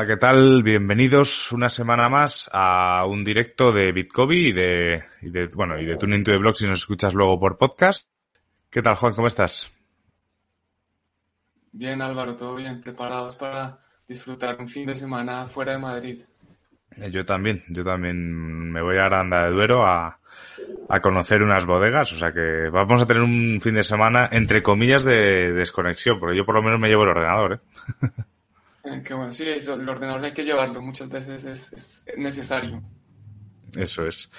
Hola, ¿qué tal? Bienvenidos una semana más a un directo de Bitcoin y de, y de bueno, y de Tuning to the Blog si nos escuchas luego por podcast. ¿Qué tal, Juan? ¿Cómo estás? Bien, Álvaro, todo bien. Preparados para disfrutar un fin de semana fuera de Madrid. Eh, yo también, yo también me voy a Aranda de Duero a, a conocer unas bodegas, o sea que vamos a tener un fin de semana entre comillas de desconexión, porque yo por lo menos me llevo el ordenador, ¿eh? qué bueno, sí, eso, el ordenador hay que llevarlo, muchas veces es, es necesario. Eso es.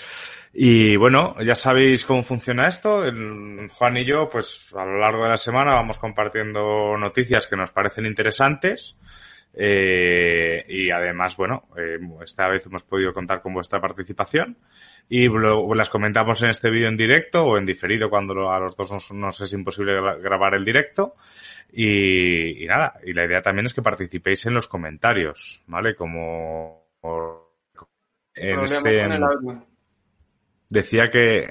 Y bueno, ya sabéis cómo funciona esto. Juan y yo, pues a lo largo de la semana vamos compartiendo noticias que nos parecen interesantes. Eh, y además, bueno, eh, esta vez hemos podido contar con vuestra participación y luego las comentamos en este vídeo en directo o en diferido cuando a los dos nos, es imposible grabar el directo. Y, nada, y la idea también es que participéis en los comentarios, ¿vale? Como en este, Decía que,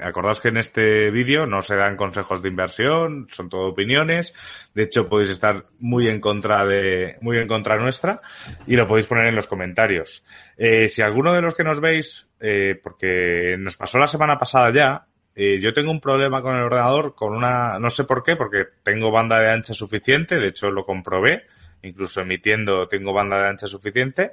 acordaos que en este vídeo no se dan consejos de inversión, son todo opiniones. De hecho, podéis estar muy en contra de, muy en contra nuestra y lo podéis poner en los comentarios. Eh, si alguno de los que nos veis, eh, porque nos pasó la semana pasada ya, eh, yo tengo un problema con el ordenador con una, no sé por qué, porque tengo banda de ancha suficiente, de hecho lo comprobé, incluso emitiendo tengo banda de ancha suficiente,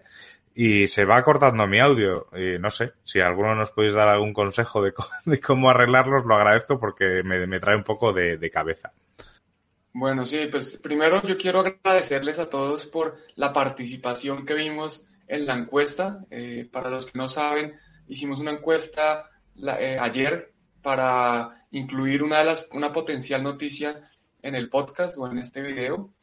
y se va cortando mi audio. Y no sé, si alguno nos podéis dar algún consejo de, cómo arreglarlos, lo agradezco porque me, trae un poco de, cabeza. Bueno, sí, pues primero yo quiero agradecerles a todos por la participación que vimos en la encuesta. Eh, para los que no saben, hicimos una encuesta eh, ayer para incluir una, de las, una potencial noticia en el podcast o en este video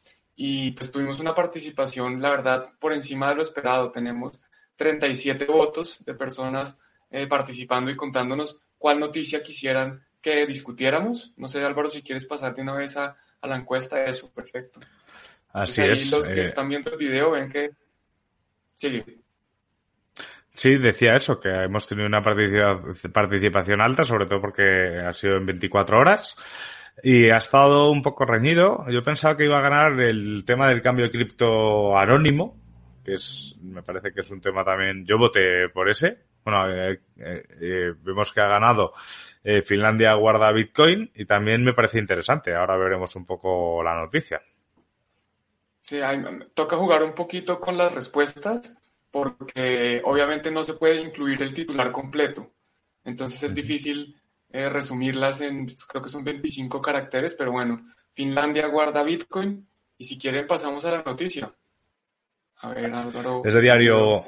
y pues tuvimos una participación, la verdad, por encima de lo esperado. Tenemos 37 votos de personas eh, participando y contándonos cuál noticia quisieran que discutiéramos. No sé, Álvaro, si quieres pasarte una vez a, la encuesta, eso, perfecto. Así es. Los que eh, están viendo el video ven que... Sigue. Sí, decía eso, que hemos tenido una participación alta, sobre todo porque ha sido en 24 horas. Y ha estado un poco reñido. Yo pensaba que iba a ganar el tema del cambio de cripto anónimo, que es, me parece que es un tema también, yo voté por ese. Bueno, eh, eh, eh, vemos que ha ganado Finlandia guarda Bitcoin y también me parece interesante. Ahora veremos un poco la noticia. Sí, toca jugar un poquito con las respuestas porque obviamente no se puede incluir el titular completo. Entonces es difícil eh, resumirlas en, creo que son 25 caracteres, pero bueno, Finlandia guarda Bitcoin y si quieren pasamos a la noticia. A ver, Álvaro. Es de diario,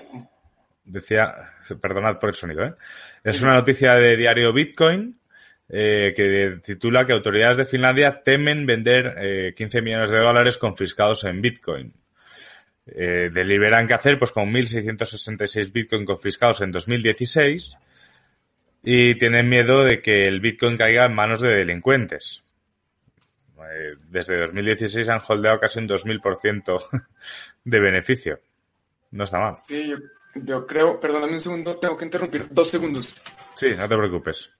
decía, perdonad por el sonido, ¿eh? Es una noticia de diario Bitcoin eh, que titula que autoridades de Finlandia temen vender 15 millones de dólares confiscados en Bitcoin. deliberan qué hacer pues con 1.666 Bitcoin confiscados en 2016 y tienen miedo de que el Bitcoin caiga en manos de delincuentes. Eh, desde 2016 han holdeado casi un 2000% de beneficio. No está mal. Sí, yo, creo, perdóname un segundo, tengo que interrumpir dos segundos. Sí, no te preocupes.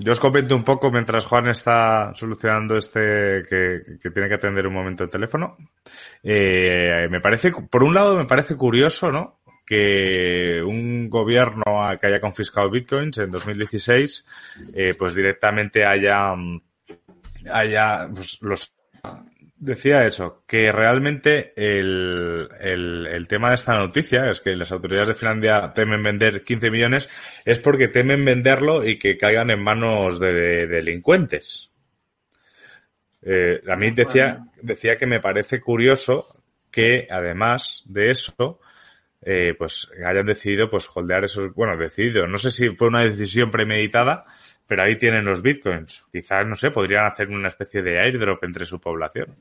Yo os comento un poco mientras Juan está solucionando este que, tiene que atender un momento el teléfono. Eh, me parece, por un lado, me parece curioso, ¿no? Que un gobierno que haya confiscado bitcoins en 2016, eh, pues directamente haya, mm, haya, pues los decía eso, que realmente el, el, tema de esta noticia es que las autoridades de Finlandia temen vender 15 millones es porque temen venderlo y que caigan en manos de, delincuentes. Eh, a mí decía, decía que me parece curioso que además de eso, eh, pues hayan decidido pues holdear esos, bueno, decidido, no sé si fue una decisión premeditada, pero ahí tienen los bitcoins. Quizás, no sé, podrían hacer una especie de airdrop entre su población.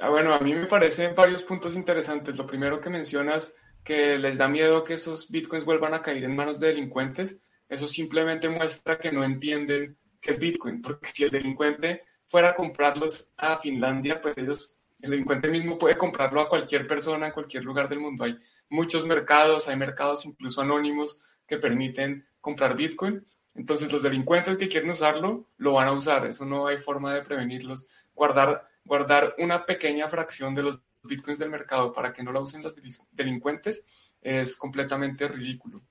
Ah, bueno, a mí me parecen varios puntos interesantes. Lo primero que mencionas, que les da miedo que esos bitcoins vuelvan a caer en manos de delincuentes. Eso simplemente muestra que no entienden qué es bitcoin, porque si el delincuente fuera a comprarlos a Finlandia, pues ellos, el delincuente mismo puede comprarlo a cualquier persona en cualquier lugar del mundo. Hay muchos mercados, hay mercados incluso anónimos que permiten comprar bitcoin. Entonces los delincuentes que quieren usarlo, lo van a usar. Eso no hay forma de prevenirlos. Guardar guardar una pequeña fracción de los bitcoins del mercado para que no la usen los delincuentes es completamente ridículo.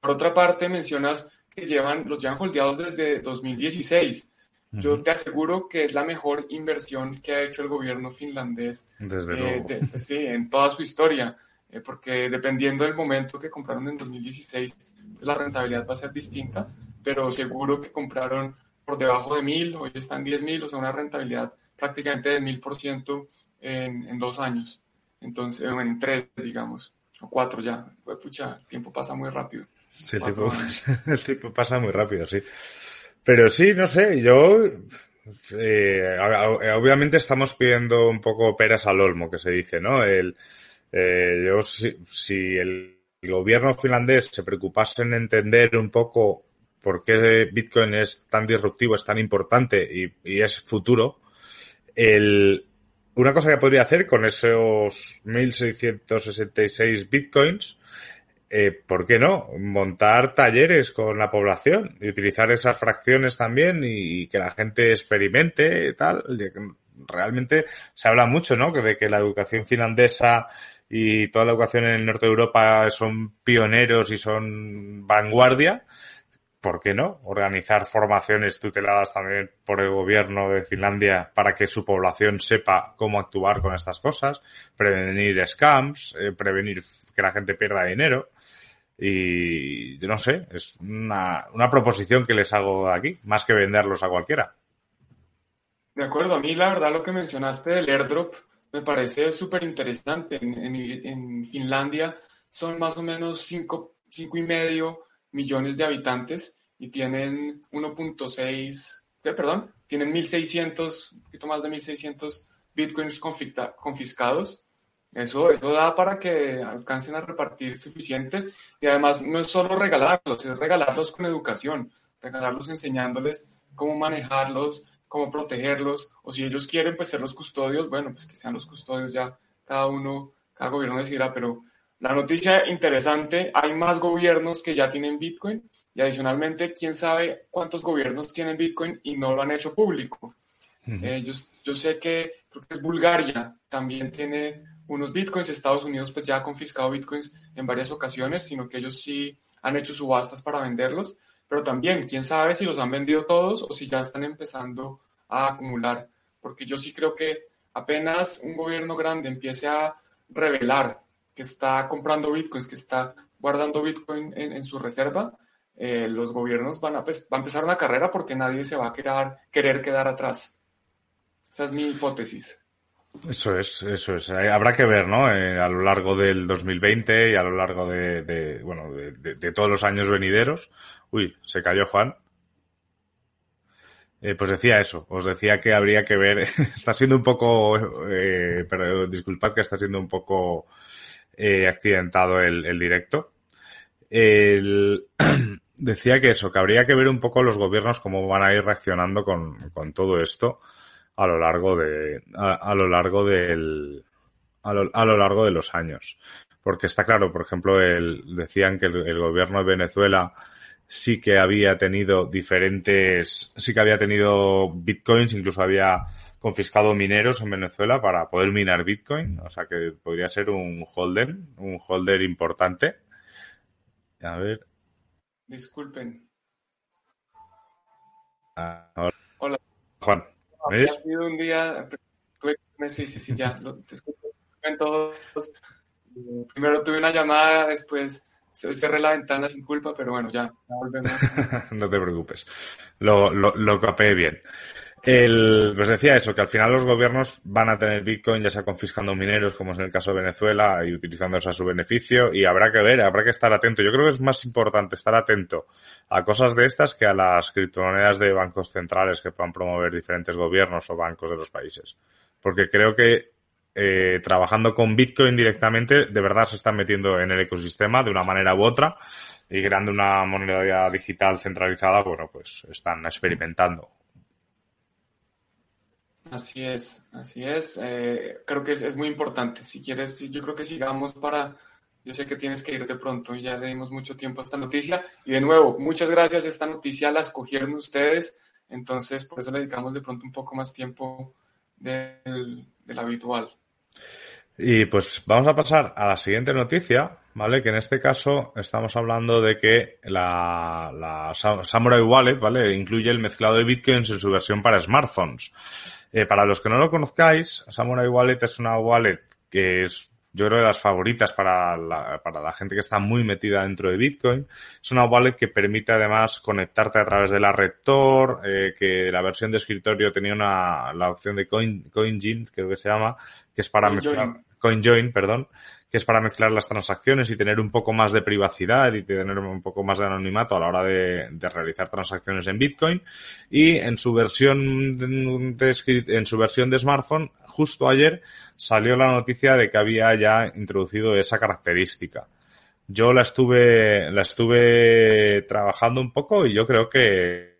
Por otra parte, mencionas que llevan, los llevan holdeados desde 2016. Yo te aseguro que es la mejor inversión que ha hecho el gobierno finlandés desde eh, sí, en toda su historia, eh, porque dependiendo del momento que compraron en 2016, pues la rentabilidad va a ser distinta, pero seguro que compraron por debajo de mil, hoy están 10 mil, o sea, una rentabilidad prácticamente del mil por ciento en dos años. Entonces, en tres, digamos, o cuatro ya. Pues, pucha, el tiempo pasa muy rápido. Sí, el tiempo, pasa muy rápido, sí. Pero sí, no sé, yo eh, obviamente estamos pidiendo un poco peras al olmo, que se dice, ¿no? El, eh, yo, si, si, el gobierno finlandés se preocupase en entender un poco por qué Bitcoin es tan disruptivo, es tan importante y, y es futuro, el, una cosa que podría hacer con esos 1.666 bitcoins, eh, ¿por qué no? Montar talleres con la población y utilizar esas fracciones también y, que la gente experimente y tal. Realmente se habla mucho, ¿no? De que la educación finlandesa y toda la educación en el norte de Europa son pioneros y son vanguardia. ¿Por qué no? Organizar formaciones tuteladas también por el gobierno de Finlandia para que su población sepa cómo actuar con estas cosas, prevenir scams, eh, prevenir que la gente pierda dinero. Y no sé, es una, una proposición que les hago aquí, más que venderlos a cualquiera. De acuerdo, a mí la verdad lo que mencionaste del airdrop me parece súper interesante. En, en, Finlandia son más o menos cinco, cinco y medio millones de habitantes y tienen 1.6, perdón, tienen 1.600, un poquito más de 1.600 bitcoins confiscados. Eso, eso da para que alcancen a repartir suficientes y además no es solo regalarlos, es regalarlos con educación, regalarlos enseñándoles cómo manejarlos, cómo protegerlos, o si ellos quieren pues ser los custodios, bueno, pues que sean los custodios ya, cada uno, cada gobierno decidirá, pero la noticia interesante, hay más gobiernos que ya tienen Bitcoin y adicionalmente, quién sabe cuántos gobiernos tienen Bitcoin y no lo han hecho público. Eh, yo, sé que creo que es Bulgaria, también tiene unos Bitcoins, Estados Unidos pues ya ha confiscado Bitcoins en varias ocasiones, sino que ellos sí han hecho subastas para venderlos, pero también quién sabe si los han vendido todos o si ya están empezando a acumular, porque yo sí creo que apenas un gobierno grande empiece a revelar que está comprando bitcoins, que está guardando bitcoin en, su reserva, eh, los gobiernos van a, pues, a empezar una carrera porque nadie se va a querer, querer quedar atrás. Esa es mi hipótesis. Eso es, eso es. Eh, habrá que ver, ¿no? Eh, a lo largo del 2020 y a lo largo de, bueno, de, todos los años venideros. Uy, se cayó Juan. pues decía eso, os decía que habría que ver, está siendo un poco, pero disculpad que está siendo un poco eh, accidentado el, directo. decía que eso, que habría que ver un poco los gobiernos cómo van a ir reaccionando con, todo esto a lo largo de, a, lo largo del, a lo, largo de los años. Porque está claro, por ejemplo, el, decían que el, gobierno de Venezuela sí que había tenido diferentes, sí que había tenido bitcoins, incluso había confiscado mineros en Venezuela para poder minar Bitcoin, o sea que podría ser un holder, un holder importante. A ver. Disculpen. Ah, hola. Juan. ¿Me Ha sido un día, sí, sí, sí, ya, lo, todos. Primero tuve una llamada, después cerré la ventana sin culpa, pero bueno, ya, volvemos. no te preocupes, lo, lo, lo capé bien. El, pues decía eso, que al final los gobiernos van a tener Bitcoin, ya sea confiscando mineros, como es en el caso de Venezuela, y utilizándolos a su beneficio, y habrá que ver, habrá que estar atento. Yo creo que es más importante estar atento a cosas de estas que a las criptomonedas de bancos centrales que puedan promover diferentes gobiernos o bancos de los países. Porque creo que eh, trabajando con Bitcoin directamente, de verdad se están metiendo en el ecosistema de una manera u otra y creando una moneda digital centralizada, bueno, pues están experimentando. Así es, así es. Eh, creo que es, muy importante. Si quieres, yo creo que sigamos para... Yo sé que tienes que ir de pronto ya le dimos mucho tiempo a esta noticia. Y de nuevo, muchas gracias. Esta noticia la escogieron ustedes. Entonces, por eso le dedicamos de pronto un poco más tiempo del, del habitual. Y pues vamos a pasar a la siguiente noticia, ¿vale? Que en este caso estamos hablando de que la, la Samurai Wallet, ¿vale? Incluye el mezclado de bitcoins en su versión para smartphones. Eh, para los que no lo conozcáis, Samurai Wallet es una wallet que es yo creo de las favoritas para la, para la gente que está muy metida dentro de Bitcoin. Es una wallet que permite además conectarte a través de la red Tor, eh, que la versión de escritorio tenía una, la opción de Coin, CoinJin, creo que se llama, que es para mezclar, CoinJoin, perdón, que es para mezclar las transacciones y tener un poco más de privacidad y tener un poco más de anonimato a la hora de, realizar transacciones en Bitcoin. Y en su versión de, en su versión de smartphone, justo ayer salió la noticia de que había ya introducido esa característica. Yo la estuve, la estuve trabajando un poco y yo creo que,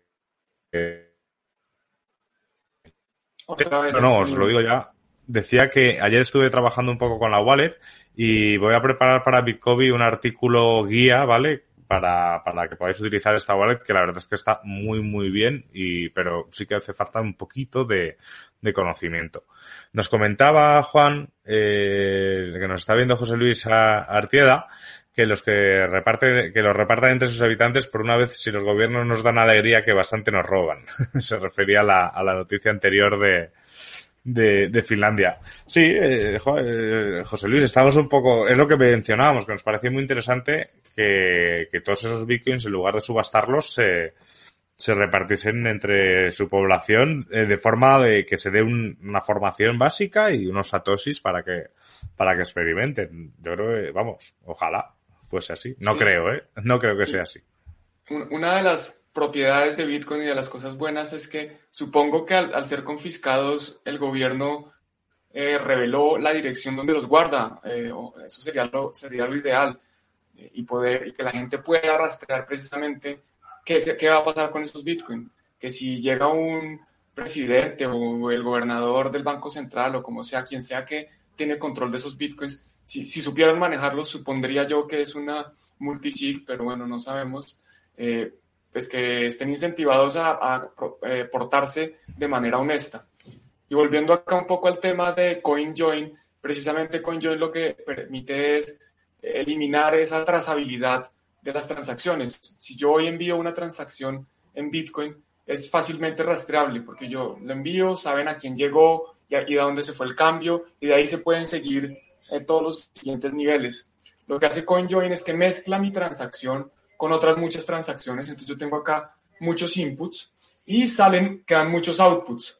no, os lo digo ya, decía que ayer estuve trabajando un poco con la wallet y voy a preparar para Bitcoin un artículo guía, ¿vale? Para, para que podáis utilizar esta wallet, que la verdad es que está muy, muy bien, y, pero sí que hace falta un poquito de, de conocimiento. Nos comentaba Juan, eh, que nos está viendo José Luis Artieda, que los que reparten, que los repartan entre sus habitantes, por una vez, si los gobiernos nos dan alegría, que bastante nos roban. Se refería a la, a la noticia anterior de, de, de Finlandia. Sí, eh, eh, José Luis, estamos un poco, es lo que mencionábamos, que nos parecía muy interesante que, que todos esos bitcoins, en lugar de subastarlos, se, se repartiesen entre su población eh, de forma de que se dé una formación básica y unos satosis para que, para que experimenten. Yo creo que, vamos, ojalá fuese así. No creo, ¿eh? No creo que sea así. Una de las propiedades de Bitcoin y de las cosas buenas es que supongo que al, ser confiscados el gobierno eh, reveló la dirección donde los guarda. Eh, eso sería lo, sería lo ideal. Eh, y, poder, y que la gente pueda rastrear precisamente qué, qué va a pasar con esos Bitcoin. Que si llega un presidente o el gobernador del Banco Central o como sea, quien sea que tiene control de esos Bitcoins, si, si supieran manejarlos, supondría yo que es una multisig, pero bueno, no sabemos. Eh, pues que estén incentivados a, eh, portarse de manera honesta. Y volviendo acá un poco al tema de CoinJoin, precisamente CoinJoin lo que permite es eliminar esa trazabilidad de las transacciones. Si yo hoy envío una transacción en Bitcoin, es fácilmente rastreable porque yo lo envío, saben a quién llegó y, a, dónde se fue el cambio y de ahí se pueden seguir eh, todos los siguientes niveles. Lo que hace CoinJoin es que mezcla mi transacción con otras muchas transacciones. Entonces yo tengo acá muchos inputs y salen, quedan muchos outputs.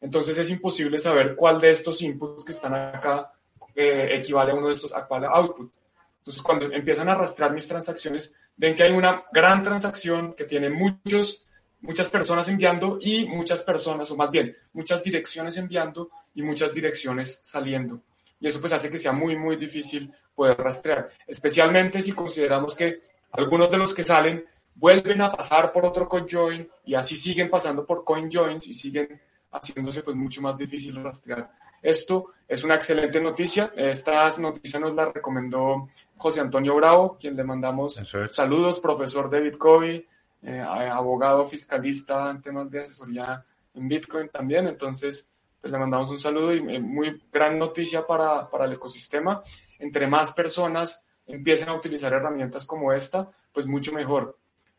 Entonces es imposible saber cuál de estos inputs que están acá eh, equivale a uno de estos a cuál. Entonces cuando empiezan a arrastrar mis transacciones, ven que hay una gran transacción que tiene muchos, muchas personas enviando y muchas personas, o más bien, muchas direcciones enviando y muchas direcciones saliendo. Y eso pues hace que sea muy, muy difícil poder rastrear, especialmente si consideramos que algunos de los que salen vuelven a pasar por otro CoinJoin y así siguen pasando por CoinJoins y siguen haciéndose pues mucho más difícil rastrear. Esto es una excelente noticia. Esta noticia nos la recomendó José Antonio Bravo, quien le mandamos saludos, profesor de Bitcoin, eh, abogado fiscalista en temas de asesoría en Bitcoin también. Entonces, pues le mandamos un saludo y eh, muy gran noticia para, para el ecosistema. Entre más personas empiecen a utilizar herramientas como esta, pues mucho mejor.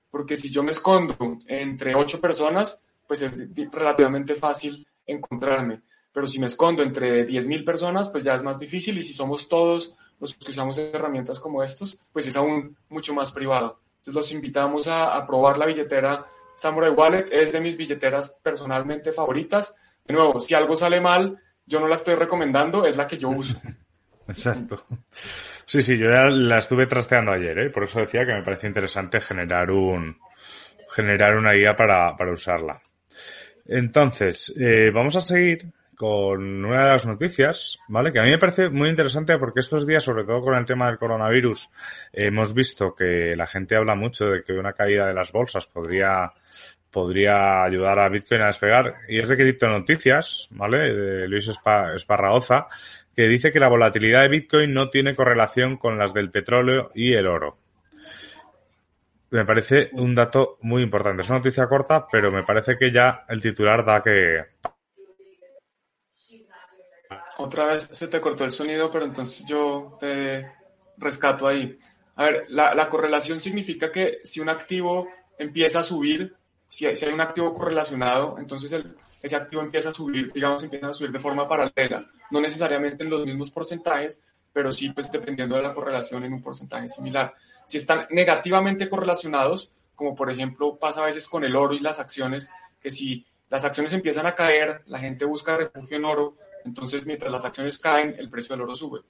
Porque si yo me escondo entre ocho personas, pues es relativamente fácil encontrarme. Pero si me escondo entre 10.000 personas, pues ya es más difícil. Y si somos todos los que usamos herramientas como estos, pues es aún mucho más privado. Entonces los invitamos a, a probar la billetera Samurai Wallet. Es de mis billeteras personalmente favoritas. De nuevo, si algo sale mal, yo no la estoy recomendando, es la que yo uso. Exacto. Sí, sí, yo ya la estuve trasteando ayer, ¿eh? por eso decía que me parece interesante generar un generar una guía para, para usarla. Entonces, eh, vamos a seguir con una de las noticias, ¿vale? Que a mí me parece muy interesante porque estos días, sobre todo con el tema del coronavirus, hemos visto que la gente habla mucho de que una caída de las bolsas podría podría ayudar a Bitcoin a despegar. Y es de Cripto Noticias, ¿vale? De Luis Esparraoza, que dice que la volatilidad de Bitcoin no tiene correlación con las del petróleo y el oro. Me parece un dato muy importante. Es una noticia corta, pero me parece que ya el titular da que... Otra vez se te cortó el sonido, pero entonces yo te rescato ahí. A ver, la, la correlación significa que si un activo empieza a subir, si hay, un activo correlacionado, entonces ese activo empieza a subir, digamos, empieza a subir de forma paralela, no necesariamente en los mismos porcentajes, pero sí, pues dependiendo de la correlación en un porcentaje similar. Si están negativamente correlacionados, como por ejemplo pasa a veces con el oro y las acciones, que si las acciones empiezan a caer, la gente busca refugio en oro, entonces mientras las acciones caen, el precio del oro sube.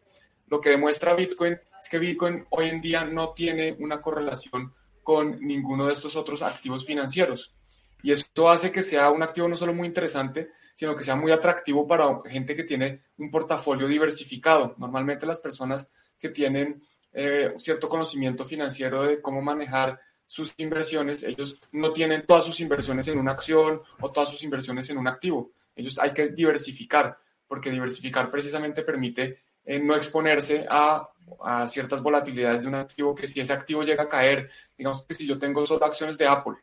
Lo que demuestra Bitcoin es que Bitcoin hoy en día no tiene una correlación con ninguno de estos otros activos financieros. Y esto hace que sea un activo no solo muy interesante, sino que sea muy atractivo para gente que tiene un portafolio diversificado. Normalmente las personas que tienen eh, cierto conocimiento financiero de cómo manejar sus inversiones, ellos no tienen todas sus inversiones en una acción o todas sus inversiones en un activo. Ellos hay que diversificar, porque diversificar precisamente permite eh, no exponerse a a ciertas volatilidades de un activo que si ese activo llega a caer, digamos que si yo tengo solo acciones de Apple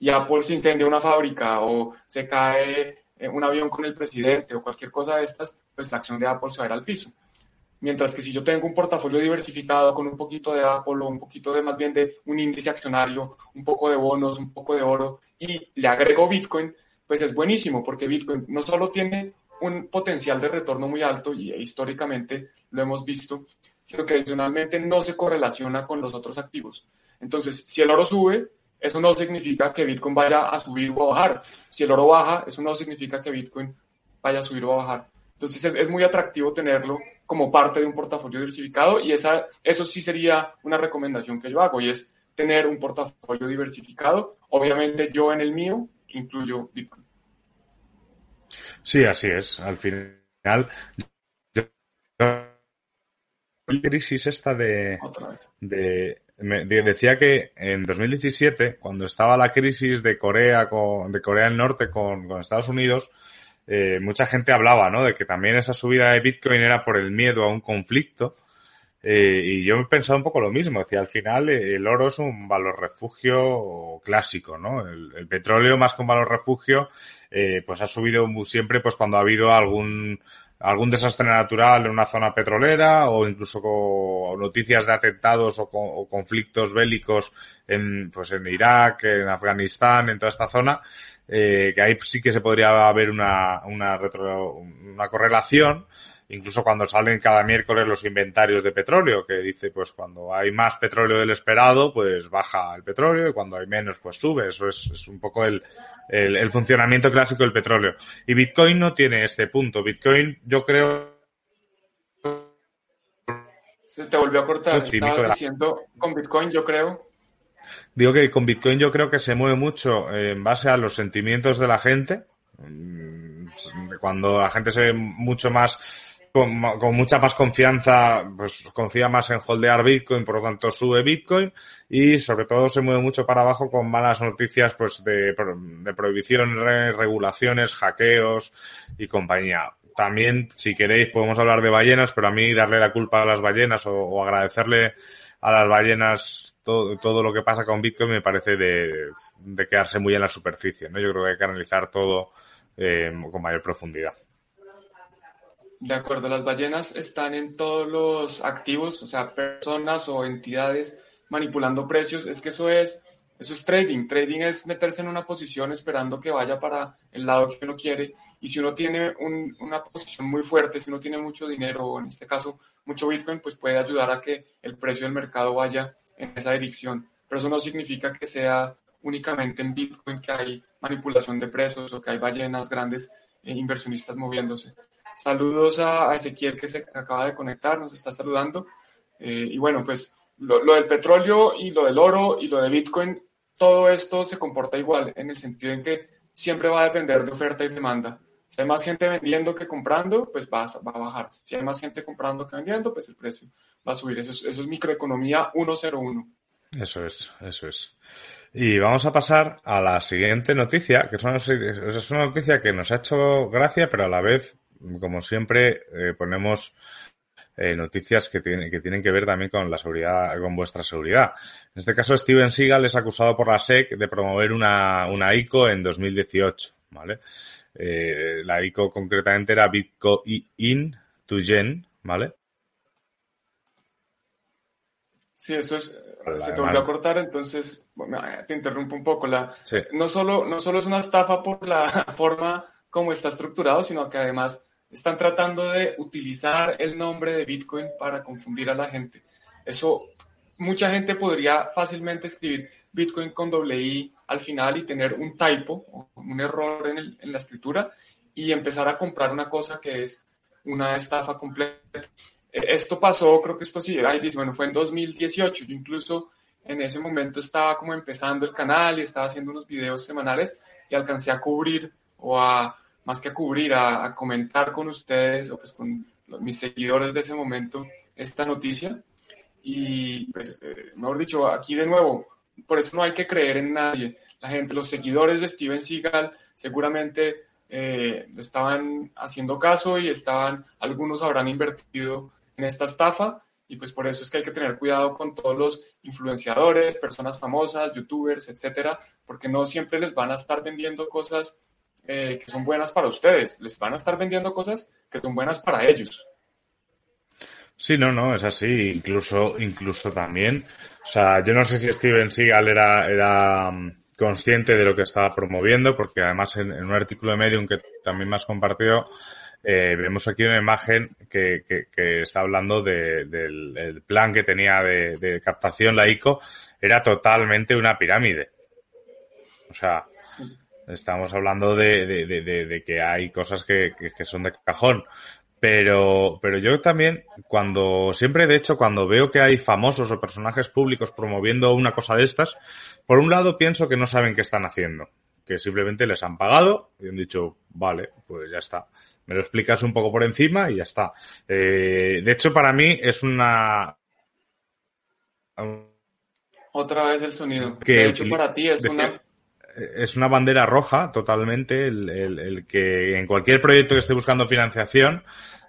y Apple se incendia una fábrica o se cae eh, un avión con el presidente o cualquier cosa de estas, pues la acción de Apple se va a ir al piso. Mientras que si yo tengo un portafolio diversificado con un poquito de Apple o un poquito de más bien de un índice accionario, un poco de bonos, un poco de oro y le agrego Bitcoin, pues es buenísimo porque Bitcoin no solo tiene un potencial de retorno muy alto y históricamente lo hemos visto, sino que adicionalmente no se correlaciona con los otros activos. Entonces, si el oro sube, eso no significa que Bitcoin vaya a subir o a bajar. Si el oro baja, eso no significa que Bitcoin vaya a subir o a bajar. Entonces es, muy atractivo tenerlo como parte de un portafolio diversificado y esa, eso sí sería una recomendación que yo hago y es tener un portafolio diversificado. Obviamente yo en el mío incluyo Bitcoin. Sí, así es. Al final, crisis esta de, de, decía que en 2017 cuando estaba la crisis de Corea con, de Corea del Norte con, con Estados Unidos eh, mucha gente hablaba no de que también esa subida de Bitcoin era por el miedo a un conflicto eh, y yo he pensado un poco lo mismo decía al final eh, el oro es un valor refugio clásico no el, el petróleo más que un valor refugio eh, pues ha subido siempre pues cuando ha habido algún algún desastre natural en una zona petrolera o incluso con noticias de atentados o, conflictos bélicos en, pues en Irak, en Afganistán, en toda esta zona, eh, que ahí sí que se podría haber una, una, retro, una correlación incluso cuando salen cada miércoles los inventarios de petróleo, que dice pues cuando hay más petróleo del esperado, pues baja el petróleo y cuando hay menos, pues sube. Eso es, es un poco el, el, el, funcionamiento clásico del petróleo. Y Bitcoin no tiene este punto. Bitcoin, yo creo. Se te volvió a cortar. Estabas diciendo con Bitcoin, yo creo. Digo que con Bitcoin yo creo que se mueve mucho en base a los sentimientos de la gente. Mm, cuando la gente se ve mucho más con, mucha más confianza, pues confía más en holdear Bitcoin, por lo tanto sube Bitcoin y sobre todo se mueve mucho para abajo con malas noticias pues de, de prohibiciones, regulaciones, hackeos y compañía. También, si queréis, podemos hablar de ballenas, pero a mí darle la culpa a las ballenas o, agradecerle a las ballenas todo, todo, lo que pasa con Bitcoin me parece de, de, quedarse muy en la superficie, ¿no? Yo creo que hay que analizar todo eh, con mayor profundidad. De acuerdo, las ballenas están en todos los activos, o sea, personas o entidades manipulando precios. Es que eso es, eso es trading. Trading es meterse en una posición esperando que vaya para el lado que uno quiere. Y si uno tiene un, una posición muy fuerte, si uno tiene mucho dinero, o en este caso mucho Bitcoin, pues puede ayudar a que el precio del mercado vaya en esa dirección. Pero eso no significa que sea únicamente en Bitcoin que hay manipulación de precios o que hay ballenas grandes e inversionistas moviéndose. Saludos a, Ezequiel que se acaba de conectar, nos está saludando. Eh, y bueno, pues lo, del petróleo y lo del oro y lo de Bitcoin, todo esto se comporta igual en el sentido en que siempre va a depender de oferta y demanda. Si hay más gente vendiendo que comprando, pues va, a bajar. Si hay más gente comprando que vendiendo, pues el precio va a subir. Eso es, eso es microeconomía 101. Eso es, eso es. Y vamos a pasar a la siguiente noticia, que es una, es una noticia que nos ha hecho gracia, pero a la vez, como siempre, eh, ponemos eh, noticias que, tienen que tienen que ver también con la seguridad, con vuestra seguridad. En este caso, Steven Seagal es acusado por la SEC de promover una, una ICO en 2018, ¿vale? Eh, la ICO concretamente era Bitcoin to Gen, ¿vale? Sí, eso es, se te volvió a cortar, entonces te interrumpo un poco. La, no, solo, no solo es una estafa por la forma como está estructurado, sino que además están tratando de utilizar el nombre de Bitcoin para confundir a la gente. Eso, mucha gente podría fácilmente escribir Bitcoin con doble I al final y tener un typo, un error en, el, en la escritura y empezar a comprar una cosa que es una estafa completa. E, esto pasó, creo que esto sí, ahí dice, bueno, fue en 2018, yo incluso en ese momento estaba como empezando el canal y estaba haciendo unos videos semanales y alcancé a cubrir o a más que a cubrir, a, comentar con ustedes o pues con mis seguidores de ese momento esta noticia. Y pues, eh, mejor dicho, aquí de nuevo, por eso no hay que creer en nadie. La gente, los seguidores de Steven Seagal seguramente eh, estaban haciendo caso y estaban, algunos habrán invertido en esta estafa y pues por eso es que hay que tener cuidado con todos los influenciadores, personas famosas, youtubers, etcétera, porque no siempre les van a estar vendiendo cosas eh, que son buenas para ustedes, les van a estar vendiendo cosas que son buenas para ellos. Sí, no, no, es así. Incluso, incluso también, o sea, yo no sé si Steven Seagal era, era mm, consciente de lo que estaba promoviendo, porque además en, un artículo de Medium que también me has compartido, eh, vemos aquí una imagen que, que, está hablando del plan que tenía de, de, captación la ICO, era totalmente una pirámide. O sea, Estamos hablando de, de, de, de que hay cosas que, que, son de cajón. Pero, pero yo también, cuando, siempre de hecho, cuando veo que hay famosos o personajes públicos promoviendo una cosa de estas, por un lado pienso que no saben qué están haciendo. Que simplemente les han pagado y han dicho, vale, pues ya está. Me lo explicas un poco por encima y ya está. Eh, de hecho, para mí es una, otra vez el sonido. Que de hecho, para ti es una es una bandera roja totalmente el, el, que en cualquier proyecto que esté buscando financiación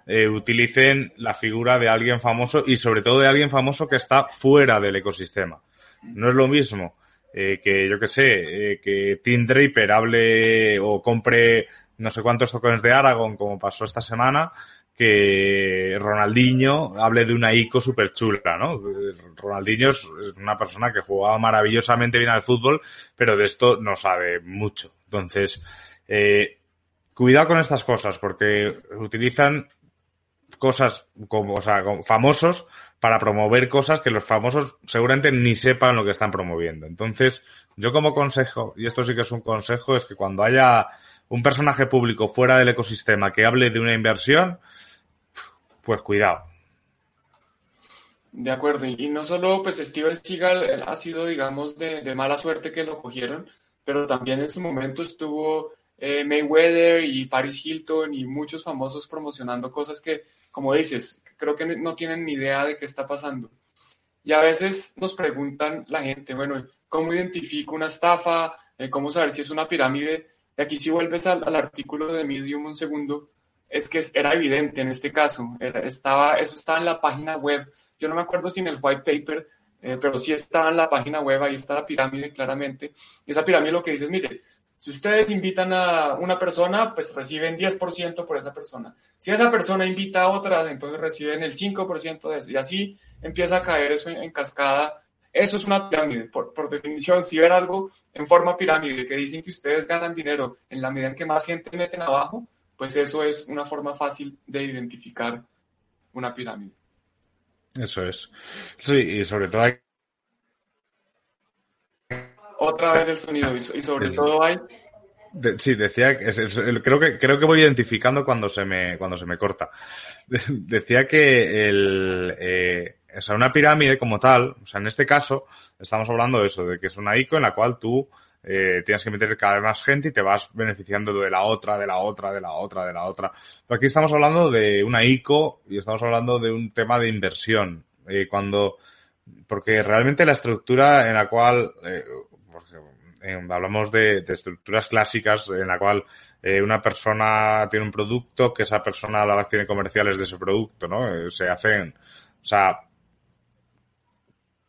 eh, utilicen la figura de alguien famoso y sobre todo de alguien famoso que está fuera del ecosistema. No es lo mismo eh, que, yo que sé, eh, que Tim Draper hable o compre no sé cuántos tokens de Aragon como pasó esta semana que Ronaldinho hable de una ICO súper chula, ¿no? Ronaldinho es una persona que jugaba maravillosamente bien al fútbol, pero de esto no sabe mucho. Entonces, eh, cuidado con estas cosas, porque utilizan cosas como, o sea, como famosos para promover cosas que los famosos seguramente ni sepan lo que están promoviendo. Entonces, yo como consejo, y esto sí que es un consejo, es que cuando haya un personaje público fuera del ecosistema que hable de una inversión, pues cuidado. De acuerdo, y no solo pues Steven Seagal ha sido, digamos, de, mala suerte que lo cogieron, pero también en su momento estuvo eh, Mayweather y Paris Hilton y muchos famosos promocionando cosas que, como dices, creo que no tienen ni idea de qué está pasando. Y a veces nos preguntan la gente, bueno, ¿cómo identifico una estafa? Eh, ¿Cómo saber si es una pirámide? Y aquí si vuelves al, al artículo de Medium un segundo, es que era evidente en este caso, estaba, eso estaba en la página web, yo no me acuerdo si en el white paper, eh, pero sí estaba en la página web, ahí está la pirámide claramente, y esa pirámide lo que dice es, mire, si ustedes invitan a una persona, pues reciben 10% por esa persona. Si esa persona invita a otras, entonces reciben el 5% de eso. Y así empieza a caer eso en, cascada. Eso es una pirámide. Por, por, definición, si ver algo en forma pirámide que dicen que ustedes ganan dinero en la medida en que más gente meten abajo, pues eso es una forma fácil de identificar una pirámide. Eso es. Sí, y sobre todo hay... Otra vez el sonido, y sobre todo hay... sí, decía que creo que creo que voy identificando cuando se me cuando se me corta. decía que el eh, o sea, una pirámide como tal, o sea, en este caso estamos hablando de eso, de que es una ICO en la cual tú eh, tienes que meter cada vez más gente y te vas beneficiando de la otra, de la otra, de la otra, de la otra. Pero aquí estamos hablando de una ICO y estamos hablando de un tema de inversión. Eh, cuando, porque realmente la estructura en la cual, eh, hablamos de, de, estructuras clásicas en la cual eh, una persona tiene un producto, que esa persona a la vez tiene comerciales de ese producto, ¿no? Eh, se hacen, o sea,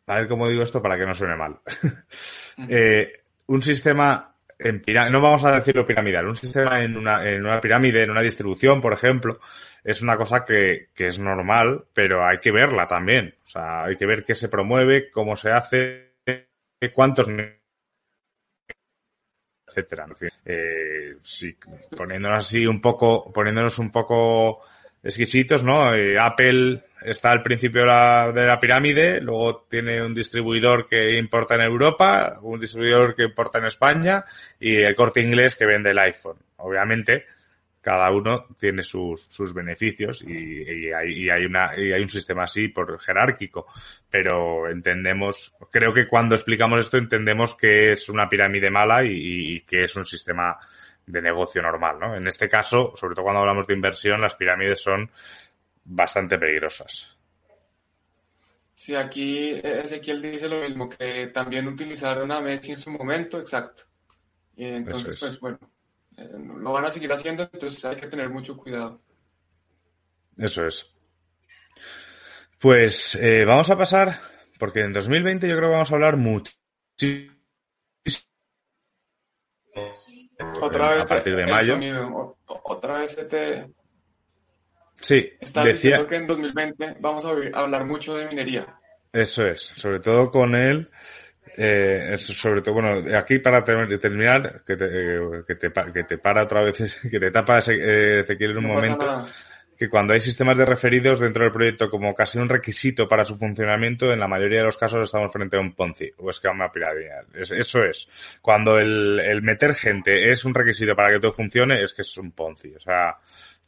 a ver cómo digo esto para que no suene mal. eh, un sistema en no vamos a decirlo piramidal, un sistema en una, en una pirámide, en una distribución, por ejemplo, es una cosa que, que es normal, pero hay que verla también. O sea, hay que ver qué se promueve, cómo se hace, cuántos etcétera. Eh, sí, poniéndonos así un poco, poniéndonos un poco exquisitos, ¿no? Eh, Apple está al principio de la, de la, pirámide, luego tiene un distribuidor que importa en Europa, un distribuidor que importa en España y el corte inglés que vende el iPhone. Obviamente, cada uno tiene sus, sus beneficios y, y, hay, y, hay, una, y hay un sistema así por jerárquico. Pero entendemos, creo que cuando explicamos esto entendemos que es una pirámide mala y, y, que es un sistema de negocio normal, ¿no? En este caso, sobre todo cuando hablamos de inversión, las pirámides son bastante peligrosas. Sí, aquí Ezequiel dice lo mismo, que también utilizaron a Messi en su momento, exacto. Y entonces, pues bueno, lo van a seguir haciendo, entonces hay que tener mucho cuidado. Eso es. Pues eh, vamos a pasar, porque en 2020 yo creo que vamos a hablar mucho. Otra vez a partir de mayo. Sonido, otra vez se te... Sí, Estás decía... diciendo que en 2020 vamos a hablar mucho de minería. Eso es, sobre todo con él. Eh, sobre todo, bueno, aquí para terminar, que te, que te, que te para otra vez, que te tapa Ezequiel en un no momento, que cuando hay sistemas de referidos dentro del proyecto como casi un requisito para su funcionamiento, en la mayoría de los casos estamos frente a un Ponzi o esquema piramidal. Eso es. Cuando el, el meter gente es un requisito para que todo funcione, es que es un Ponzi. O sea,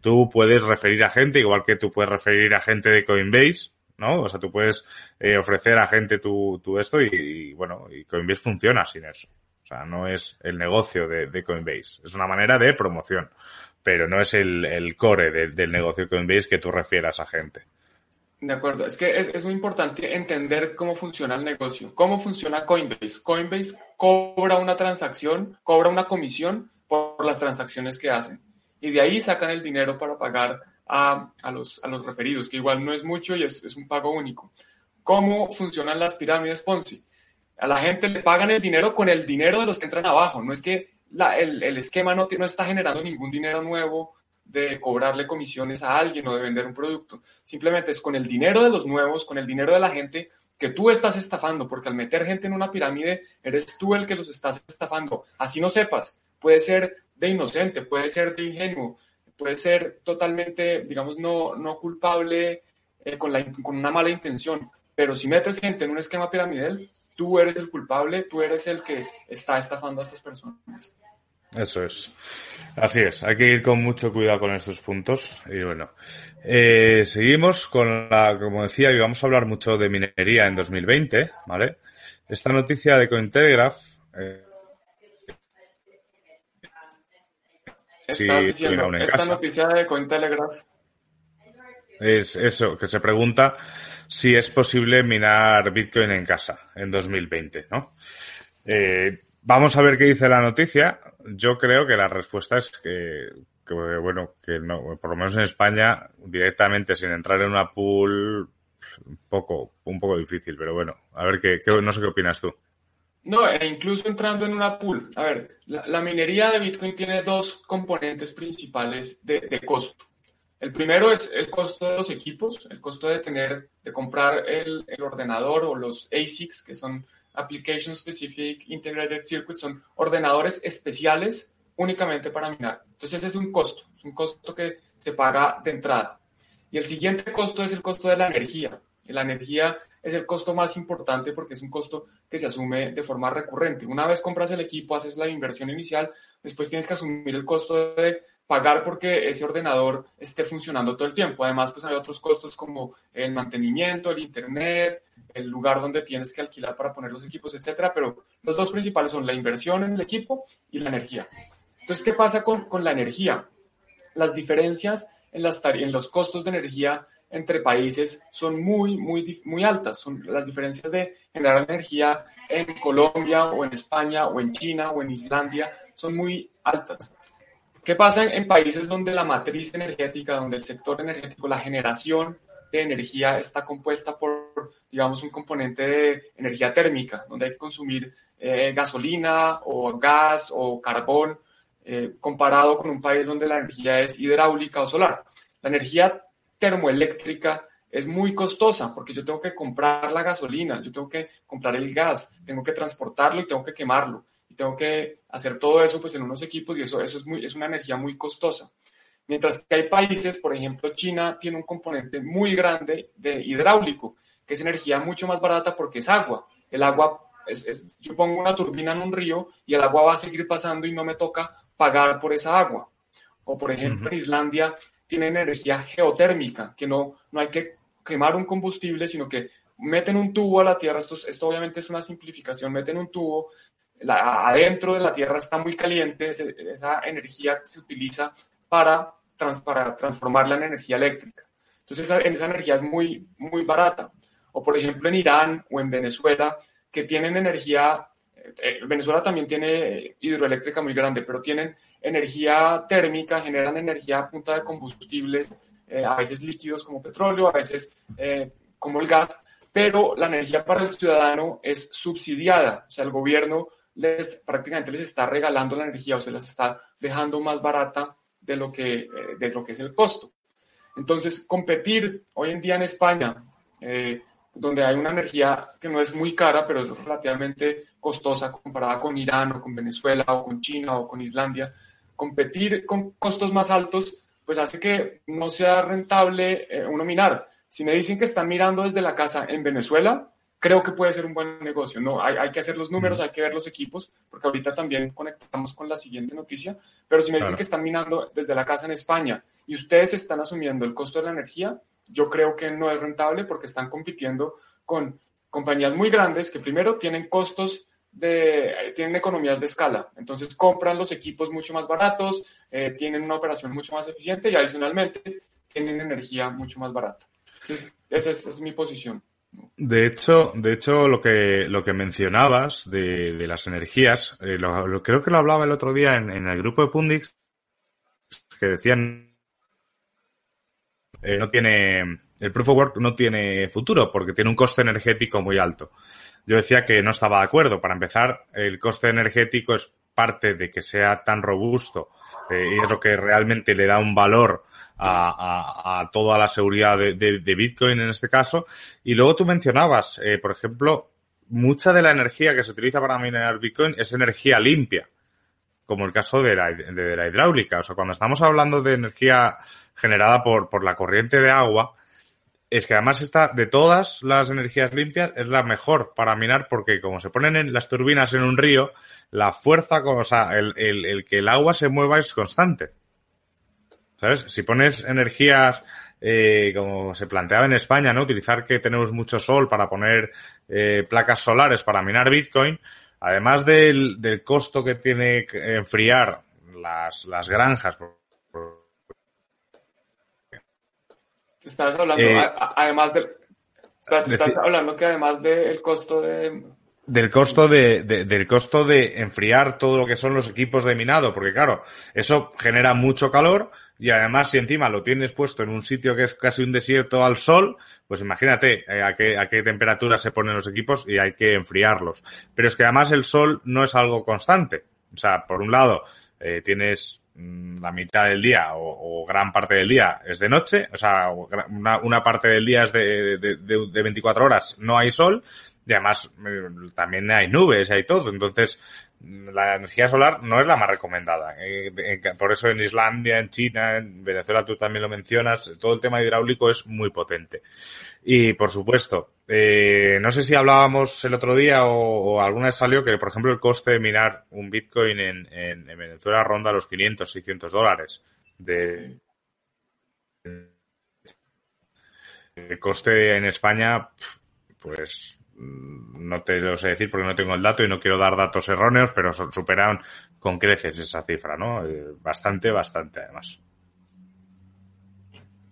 tú puedes referir a gente, igual que tú puedes referir a gente de Coinbase, ¿no? O sea, tú puedes eh, ofrecer a gente tu, tu esto y, y, bueno, y Coinbase funciona sin eso. O sea, no es el negocio de, de Coinbase. Es una manera de promoción, pero no es el, core de, del negocio Coinbase que tú refieras a gente. De acuerdo, es que es, muy importante entender cómo funciona el negocio, cómo funciona Coinbase. Coinbase cobra una transacción, cobra una comisión por las transacciones que hacen. Y de ahí sacan el dinero para pagar a, los, referidos, que igual no es mucho y es un pago único. ¿Cómo funcionan las pirámides Ponzi? A la gente le pagan el dinero con el dinero de los que entran abajo. No es que el, esquema no, está generando ningún dinero nuevo de cobrarle comisiones a alguien o de vender un producto. Simplemente es con el dinero de los nuevos, con el dinero de la gente que tú estás estafando, porque al meter gente en una pirámide, eres tú el que los estás estafando. Así no sepas. Puede ser de inocente, puede ser de ingenuo, puede ser totalmente, digamos, no, culpable eh, con, con una mala intención, pero si metes gente en un esquema piramidal, tú eres el culpable, tú eres el que está estafando a estas personas. Eso es. Así es. Hay que ir con mucho cuidado con estos puntos. Y bueno, eh, seguimos con la, como decía, y vamos a hablar mucho de minería en 2020, ¿vale? Esta noticia de Cointelegraph, eh, esta casa. noticia de Cointelegraph. Es eso, que se pregunta si es posible minar Bitcoin en casa en 2020, ¿no? Eh, vamos a ver qué dice la noticia. Yo creo que la respuesta es que, bueno, que no, por lo menos en España, directamente sin entrar en una pool, un poco, un poco difícil, pero bueno, a ver qué, no sé qué opinas tú. No, e incluso entrando en una pool. A ver, la, minería de Bitcoin tiene dos componentes principales de, costo. El primero es el costo de los equipos, el costo de tener, de comprar el ordenador o los ASICs, que son Application Specific Integrated Circuits, son ordenadores especiales únicamente para minar. Entonces ese es un costo, es un costo que se paga de entrada. Y el siguiente costo es el costo de la energía. La energía es el costo más importante porque es un costo que se asume de forma recurrente. Una vez compras el equipo, haces la inversión inicial, después tienes que asumir el costo de pagar porque ese ordenador esté funcionando todo el tiempo. Además, pues hay otros costos como el mantenimiento, el internet, el lugar donde tienes que alquilar para poner los equipos, etcétera. Pero los dos principales son la inversión en el equipo y la energía. Entonces, ¿qué pasa con, con la energía? Las diferencias en, las en los costos de energía entre países son muy, muy, muy altas. Son las diferencias de generar energía en Colombia o en España o en China o en Islandia son muy altas. ¿Qué pasa en, países donde la matriz energética, donde el sector energético, la generación de energía está compuesta por, digamos, un componente de energía térmica, donde hay que consumir eh, gasolina o gas o carbón, eh, comparado con un país donde la energía es hidráulica o solar? La energía termoeléctrica es muy costosa porque yo tengo que comprar la gasolina, yo tengo que comprar el gas, tengo que transportarlo y tengo que quemarlo tengo que hacer todo eso pues en unos equipos y eso, eso es, muy, es una energía muy costosa. Mientras que hay países, por ejemplo, China tiene un componente muy grande de hidráulico, que es energía mucho más barata porque es agua. El agua, es, yo pongo una turbina en un río y el agua va a seguir pasando y no me toca pagar por esa agua. O por ejemplo, en Islandia tiene energía geotérmica, que no, no hay que quemar un combustible, sino que meten un tubo a la tierra, esto, esto obviamente es una simplificación, meten un tubo, adentro de la Tierra está muy caliente, esa energía se utiliza para, para transformarla en energía eléctrica. Entonces esa, esa energía es muy, muy barata. O por ejemplo en Irán o en Venezuela, que tienen energía, eh, Venezuela también tiene hidroeléctrica muy grande, pero tienen energía térmica, generan energía a punta de combustibles, eh, a veces líquidos como petróleo, a veces eh, como el gas, pero la energía para el ciudadano es subsidiada, o sea, el gobierno les prácticamente les está regalando la energía o se las está dejando más barata de lo que, eh, de lo que es el costo. Entonces, competir hoy en día en España, eh, donde hay una energía que no es muy cara, pero es relativamente costosa comparada con Irán o con Venezuela o con China o con Islandia, competir con costos más altos, pues hace que no sea rentable eh, uno minar. Si me dicen que están mirando desde la casa en Venezuela, creo que puede ser un buen negocio. No, hay, hay, que hacer los números, hay que ver los equipos, porque ahorita también conectamos con la siguiente noticia. Pero si me dicen que están minando desde la casa en España y ustedes están asumiendo el costo de la energía, yo creo que no es rentable porque están compitiendo con compañías muy grandes que primero tienen costos de, tienen economías de escala. Entonces compran los equipos mucho más baratos, eh, tienen una operación mucho más eficiente y adicionalmente tienen energía mucho más barata. Entonces, esa es mi posición. De hecho, de hecho, lo que, lo que mencionabas de, de las energías, eh, lo, creo que lo hablaba el otro día en, en el grupo de Pundix, que decían, eh, no tiene, el proof of work no tiene futuro porque tiene un coste energético muy alto. Yo decía que no estaba de acuerdo. Para empezar, el coste energético es parte de que sea tan robusto eh, y es lo que realmente le da un valor a, a, toda la seguridad de, de, Bitcoin en este caso. Y luego tú mencionabas, eh, por ejemplo, mucha de la energía que se utiliza para minar Bitcoin es energía limpia, como el caso de la, de la hidráulica. O sea, cuando estamos hablando de energía generada por, por la corriente de agua, es que además está, de todas las energías limpias, es la mejor para minar porque como se ponen en las turbinas en un río, la fuerza, o sea, el, el, el que el agua se mueva es constante. ¿Sabes? Si pones energías, eh, como se planteaba en España, ¿no? Utilizar que tenemos mucho sol para poner eh, placas solares para minar Bitcoin, además del, del costo que tiene enfriar las, las granjas. Estás hablando, eh, además del, estás hablando que además del costo de del costo de, de, del costo de enfriar todo lo que son los equipos de minado, porque claro, eso genera mucho calor y además si encima lo tienes puesto en un sitio que es casi un desierto al sol, pues imagínate eh, a qué, a qué temperatura se ponen los equipos y hay que enfriarlos. Pero es que además el sol no es algo constante. O sea, por un lado, eh, tienes la mitad del día o, o, gran parte del día es de noche, o sea, una, una parte del día es de, de, de, de 24 horas, no hay sol, Y además eh, también hay nubes, hay todo. Entonces, la energía solar no es la más recomendada. Eh, por eso en Islandia, en China, en Venezuela tú también lo mencionas, todo el tema hidráulico es muy potente. Y por supuesto, eh, no sé si hablábamos el otro día o, alguna vez salió que, por ejemplo, el coste de minar un Bitcoin en, en, Venezuela ronda los 500, 600 dólares. El coste en España, pues no te lo sé decir porque no tengo el dato y no quiero dar datos erróneos, pero superan con creces esa cifra, ¿no? Eh, bastante, bastante además.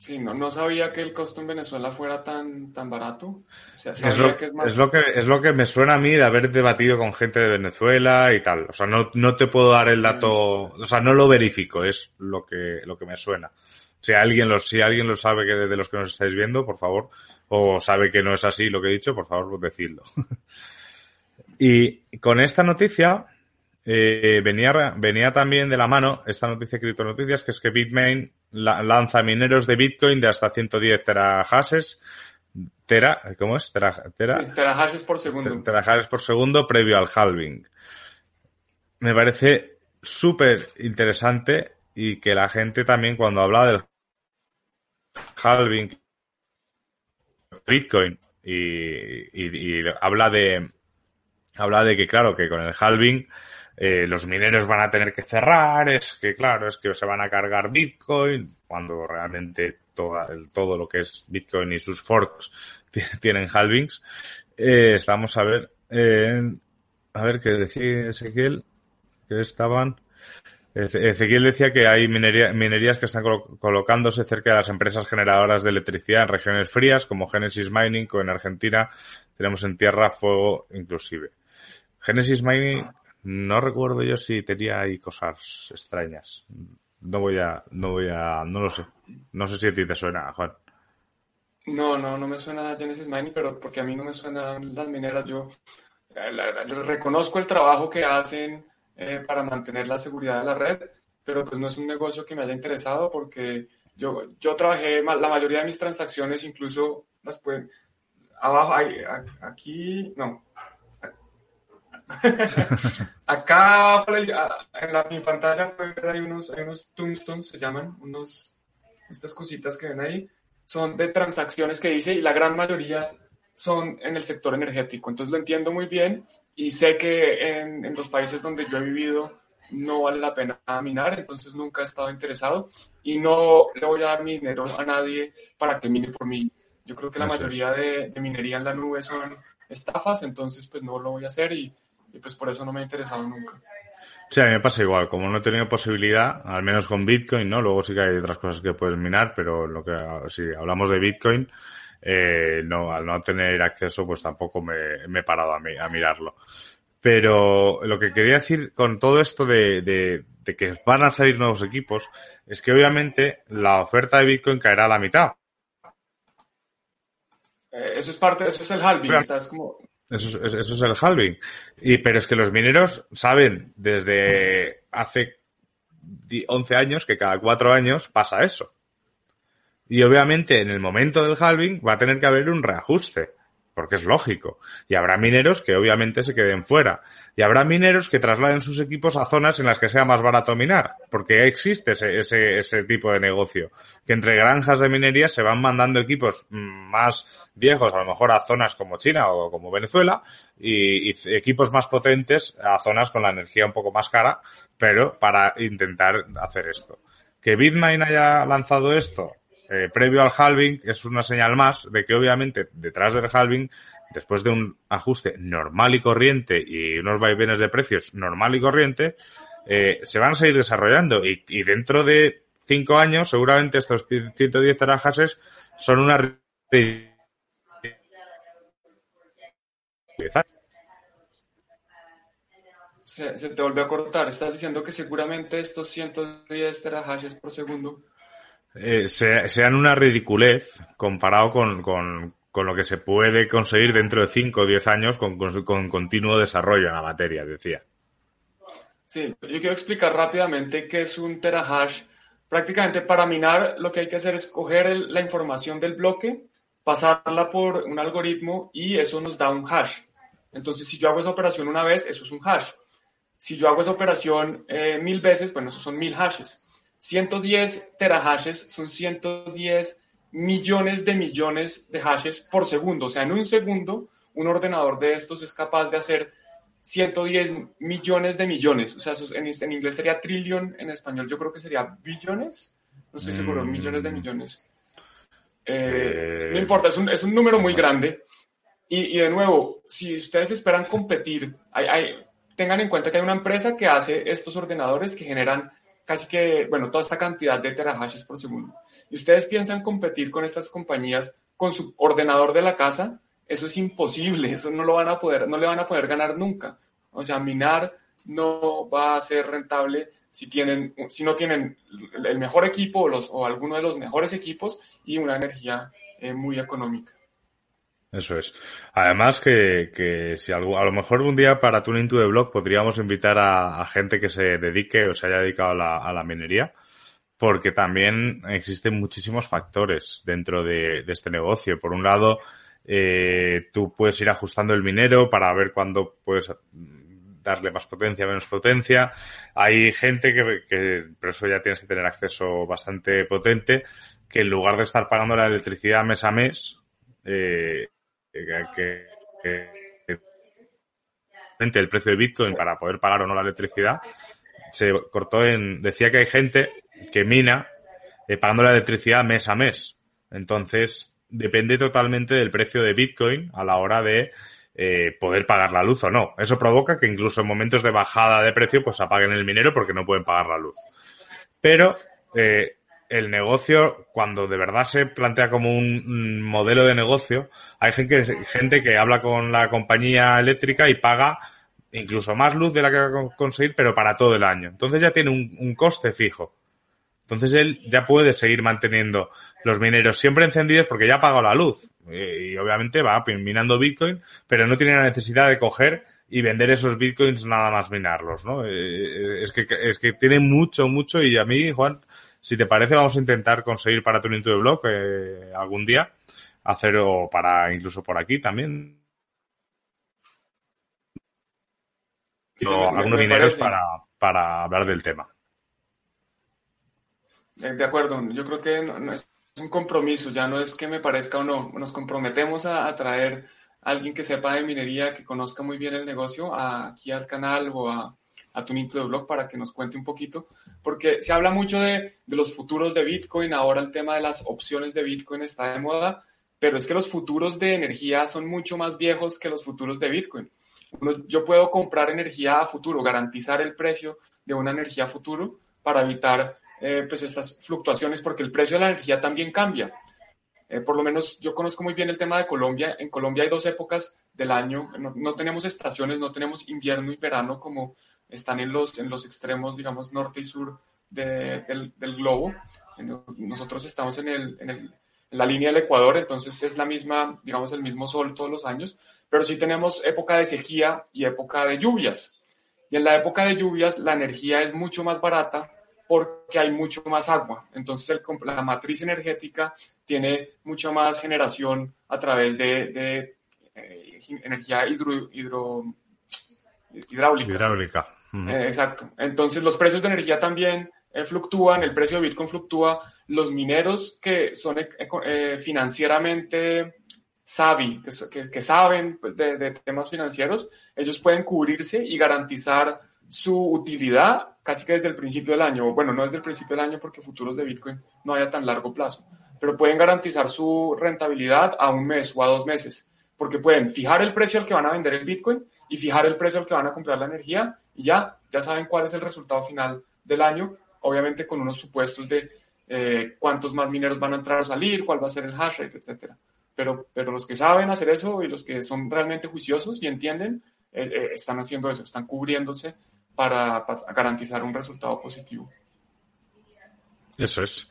Sí, no, no sabía que el costo en Venezuela fuera tan, tan barato. es, lo, que es, lo, que es lo que me suena a mí de haber debatido con gente de Venezuela y tal. O sea, no, no te puedo dar el dato, o sea, no lo verifico, es lo que, lo que me suena. Si alguien lo, si alguien lo sabe que de los que nos estáis viendo, por favor, o sabe que no es así lo que he dicho, por favor, decidlo. y con esta noticia eh, venía, venía también de la mano esta noticia de criptonoticias, que es que Bitmain lanza mineros de Bitcoin de hasta 110 terahashes. Tera, ¿cómo es? Tera, tera, terahashes por segundo. Terahashes por segundo previo al halving. Me parece súper interesante y que la gente también cuando habla del halving Bitcoin y, habla de habla de que claro que con el halving eh, los mineros van a tener que cerrar es que claro es que se van a cargar Bitcoin cuando realmente todo, todo lo que es Bitcoin y sus forks tienen halvings. Eh, estamos a ver eh, a ver qué decía Ezequiel que estaban Ezequiel decía que hay minerías que están colocándose cerca de las empresas generadoras de electricidad en regiones frías, como Genesis Mining, o en Argentina tenemos en tierra fuego inclusive. Genesis Mining, no recuerdo yo si tenía ahí cosas extrañas. No voy a, no voy a, no lo sé. No sé si a ti te suena, Juan. No, no, no me suena Genesis Mining, pero porque a mí no me suenan las mineras. Yo eh, reconozco el trabajo que hacen eh, para mantener la seguridad de la red, pero pues no es un negocio que me haya interesado porque yo, yo trabajé, la mayoría de mis transacciones incluso las pueden, abajo, aquí, no. Acá en la, mi pantalla hay unos, hay unos tombstones, se llaman, unos, estas cositas que ven ahí, son de transacciones que hice y la gran mayoría son en el sector energético. Entonces lo entiendo muy bien y sé que en, en, los países donde yo he vivido no vale la pena minar, entonces nunca he estado interesado y no le voy a dar mi dinero a nadie para que mine por mí. Yo creo que la mayoría de, minería en la nube son estafas, entonces pues no lo voy a hacer y, y, pues por eso no me ha interesado nunca. Sí, a mí me pasa igual, como no he tenido posibilidad, al menos con Bitcoin, ¿no? Luego sí que hay otras cosas que puedes minar, pero lo que si hablamos de Bitcoin, eh, no, al no tener acceso, pues tampoco me, he parado a, a, mirarlo. Pero lo que quería decir con todo esto de, de, que van a salir nuevos equipos es que obviamente la oferta de Bitcoin caerá a la mitad. Eh, eso es parte, eso es el halving. como... eso, es, eso es el halving. Y, pero es que los mineros saben desde hace 11 años que cada cuatro años pasa eso. Y obviamente en el momento del halving va a tener que haber un reajuste, porque es lógico. Y habrá mineros que obviamente se queden fuera. Y habrá mineros que trasladen sus equipos a zonas en las que sea más barato minar, porque existe ese, ese, ese tipo de negocio. Que entre granjas de minería se van mandando equipos más viejos, a lo mejor a zonas como China o como Venezuela, y, y equipos más potentes a zonas con la energía un poco más cara, pero para intentar hacer esto. Que Bitmain haya lanzado esto, eh, previo al halving es una señal más de que obviamente detrás del halving, después de un ajuste normal y corriente y unos vaivenes de precios normal y corriente, eh, se van a seguir desarrollando y, dentro de cinco años seguramente estos 110 terajases son una se, se, te volvió a cortar. Estás diciendo que seguramente estos 110 terahashes por segundo eh, sean una ridiculez comparado con, con, con, lo que se puede conseguir dentro de 5 o 10 años con, con, continuo desarrollo en la materia, decía. Sí, yo quiero explicar rápidamente qué es un terahash. Prácticamente para minar lo que hay que hacer es coger la información del bloque pasarla por un algoritmo y eso nos da un hash. Entonces, si yo hago esa operación una vez, eso es un hash. Si yo hago esa operación eh, mil veces, bueno, esos son mil hashes. 110 terahashes son 110 millones de millones de hashes por segundo. O sea, en un segundo, un ordenador de estos es capaz de hacer 110 millones de millones. O sea, en, inglés sería trillion, en español yo creo que sería billones. No estoy seguro, mm. millones de millones. Eh, no importa, es un, es un número muy grande. Y, y, de nuevo, si ustedes esperan competir, hay, hay, tengan en cuenta que hay una empresa que hace estos ordenadores que generan casi que, bueno, toda esta cantidad de terahashes por segundo. Y ustedes piensan competir con estas compañías con su ordenador de la casa, eso es imposible, eso no lo van a poder, no le van a poder ganar nunca. O sea, minar no va a ser rentable si tienen, si no tienen el mejor equipo o, los, alguno de los mejores equipos y una energía eh, muy económica. Eso es. Además que, que si algo, a lo mejor un día para Tuning to the Block podríamos invitar a, gente que se dedique o se haya dedicado a la, minería, porque también existen muchísimos factores dentro de, de este negocio. Por un lado, eh, tú puedes ir ajustando el minero para ver cuándo puedes darle más potencia, menos potencia. Hay gente que, que, pero eso ya tienes que tener acceso bastante potente, que en lugar de estar pagando la electricidad mes a mes, eh, que, el precio de Bitcoin para poder pagar o no la electricidad se cortó en decía que hay gente que mina eh, pagando la electricidad mes a mes. Entonces depende totalmente del precio de Bitcoin a la hora de eh, poder pagar la luz o no. Eso provoca que incluso en momentos de bajada de precio pues apaguen el minero porque no pueden pagar la luz. Pero eh, el negocio, cuando de verdad se plantea como un modelo de negocio, hay gente, gente que habla con la compañía eléctrica y paga incluso más luz de la que va a conseguir, pero para todo el año. Entonces ya tiene un, coste fijo. Entonces él ya puede seguir manteniendo los mineros siempre encendidos porque ya ha pagado la luz. Y, obviamente va minando Bitcoin, pero no tiene la necesidad de coger y vender esos Bitcoins nada más minarlos, ¿no? Eh, es que, es que tiene mucho, mucho y a mí, Juan, si te parece, vamos a intentar conseguir para tu to de blog eh, algún día, hacer o para incluso por aquí también. algunos dineros para, para hablar del tema. Eh, de acuerdo, yo creo que no, es un compromiso, ya no es que me parezca o no, nos comprometemos a, traer a alguien que sepa de minería, que conozca muy bien el negocio aquí al canal o a, a tu de blog para que nos cuente un poquito, porque se habla mucho de, de, los futuros de Bitcoin, ahora el tema de las opciones de Bitcoin está de moda, pero es que los futuros de energía son mucho más viejos que los futuros de Bitcoin. yo puedo comprar energía a futuro, garantizar el precio de una energía a futuro para evitar eh, pues estas fluctuaciones, porque el precio de la energía también cambia. Eh, por lo menos yo conozco muy bien el tema de Colombia. En Colombia hay dos épocas del año, no, no tenemos estaciones, no tenemos invierno y verano como están en los, en los extremos, digamos, norte y sur del, del, globo. Nosotros estamos en, el, en, el, la línea del Ecuador, entonces es la misma, digamos, el mismo sol todos los años, pero sí tenemos época de sequía y época de lluvias. Y en la época de lluvias la energía es mucho más barata porque hay mucho más agua. Entonces la matriz energética tiene mucha más generación a través de, eh, energía hidro, hidro. Hidráulica. Eh, exacto. Entonces los precios de energía también eh, fluctúan, el precio de Bitcoin fluctúa, los mineros que son eh, financieramente savvy, que, saben pues, de, temas financieros, ellos pueden cubrirse y garantizar su utilidad casi que desde el principio del año, bueno, no desde el principio del año porque futuros de Bitcoin no hay a tan largo plazo, pero pueden garantizar su rentabilidad a un mes o a dos meses, porque pueden fijar el precio al que van a vender el Bitcoin y fijar el precio al que van a comprar la energía ya, ya saben cuál es el resultado final del año, obviamente con unos supuestos de eh, cuántos más mineros van a entrar o salir, cuál va a ser el hash rate, etcétera. Pero, pero los que saben hacer eso y los que son realmente juiciosos y entienden, eh, eh, están haciendo eso, están cubriéndose para, para garantizar un resultado positivo. Eso es.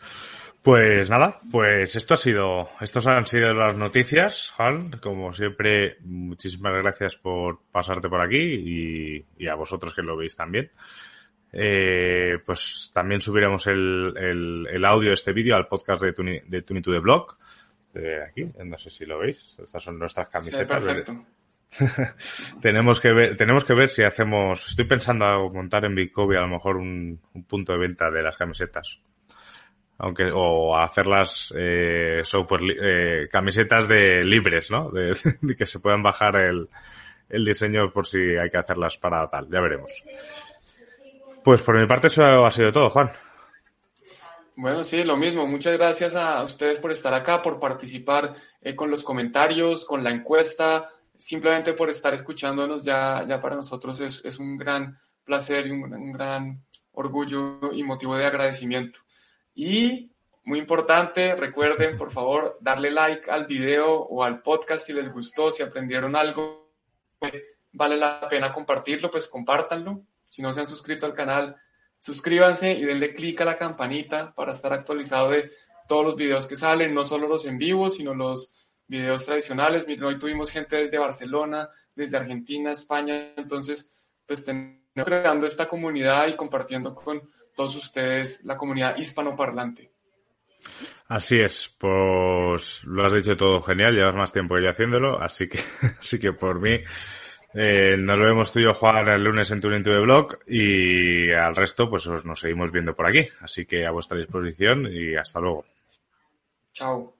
Pues nada, pues esto ha sido, estos han sido las noticias, Juan. Como siempre, muchísimas gracias por pasarte por aquí y, a vosotros que lo veis también. Eh, pues también subiremos el, el, audio de este vídeo al podcast de Tuni, de Tuni to the Blog. aquí, no sé si lo veis, estas son nuestras camisetas. Sí, tenemos que ver, tenemos que ver si hacemos, estoy pensando montar en Bitcoin a lo mejor un, punto de venta de las camisetas. Aunque, o hacerlas eh, software eh, camisetas de libres, ¿no? De, que se puedan bajar el, el diseño por si hay que hacerlas para tal, ya veremos. Pues por mi parte eso ha sido todo, Juan. Bueno, sí, lo mismo. Muchas gracias a ustedes por estar acá, por participar eh, con los comentarios, con la encuesta, simplemente por estar escuchándonos. Ya, ya para nosotros es, es un gran placer y un, un, gran orgullo y motivo de agradecimiento. Y muy importante, recuerden por favor darle like al video o al podcast si les gustó, si aprendieron algo. Vale la pena compartirlo, pues compártanlo. Si no se han suscrito al canal, suscríbanse y denle clic a la campanita para estar actualizado de todos los videos que salen, no solo los en vivo, sino los videos tradicionales. Miren, hoy tuvimos gente desde Barcelona, desde Argentina, España, entonces, pues tenemos creando esta comunidad y compartiendo con todos ustedes la comunidad hispanoparlante. Así es, pues lo has dicho todo genial, llevas más tiempo que yo haciéndolo, así que, así que por mí eh, nos lo vemos tú y yo, Juan, el lunes en tu de blog y al resto, pues nos seguimos viendo por aquí. Así que a vuestra disposición y hasta luego. Chao.